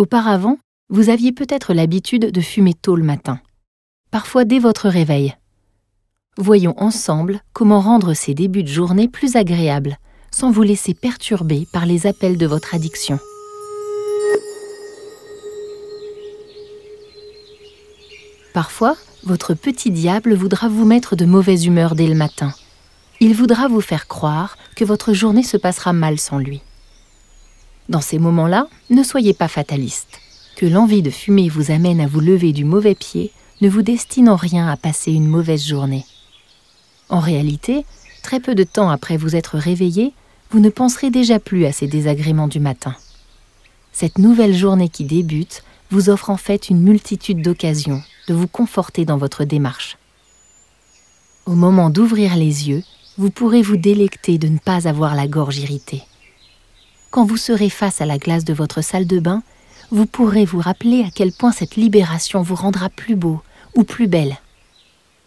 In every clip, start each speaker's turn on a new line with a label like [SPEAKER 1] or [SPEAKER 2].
[SPEAKER 1] Auparavant, vous aviez peut-être l'habitude de fumer tôt le matin, parfois dès votre réveil. Voyons ensemble comment rendre ces débuts de journée plus agréables, sans vous laisser perturber par les appels de votre addiction. Parfois, votre petit diable voudra vous mettre de mauvaise humeur dès le matin. Il voudra vous faire croire que votre journée se passera mal sans lui. Dans ces moments-là, ne soyez pas fataliste. Que l'envie de fumer vous amène à vous lever du mauvais pied ne vous destine en rien à passer une mauvaise journée. En réalité, très peu de temps après vous être réveillé, vous ne penserez déjà plus à ces désagréments du matin. Cette nouvelle journée qui débute vous offre en fait une multitude d'occasions de vous conforter dans votre démarche. Au moment d'ouvrir les yeux, vous pourrez vous délecter de ne pas avoir la gorge irritée. Quand vous serez face à la glace de votre salle de bain, vous pourrez vous rappeler à quel point cette libération vous rendra plus beau ou plus belle.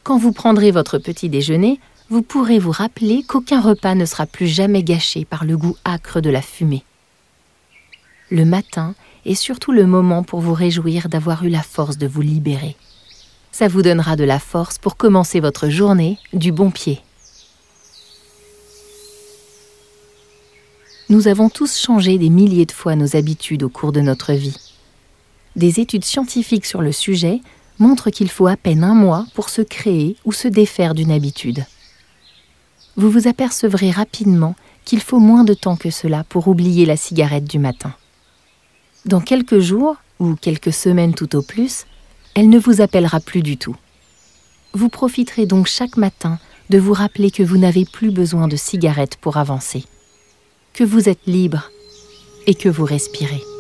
[SPEAKER 1] Quand vous prendrez votre petit déjeuner, vous pourrez vous rappeler qu'aucun repas ne sera plus jamais gâché par le goût âcre de la fumée. Le matin est surtout le moment pour vous réjouir d'avoir eu la force de vous libérer. Ça vous donnera de la force pour commencer votre journée du bon pied. Nous avons tous changé des milliers de fois nos habitudes au cours de notre vie. Des études scientifiques sur le sujet montrent qu'il faut à peine un mois pour se créer ou se défaire d'une habitude. Vous vous apercevrez rapidement qu'il faut moins de temps que cela pour oublier la cigarette du matin. Dans quelques jours, ou quelques semaines tout au plus, elle ne vous appellera plus du tout. Vous profiterez donc chaque matin de vous rappeler que vous n'avez plus besoin de cigarette pour avancer, que vous êtes libre et que vous respirez.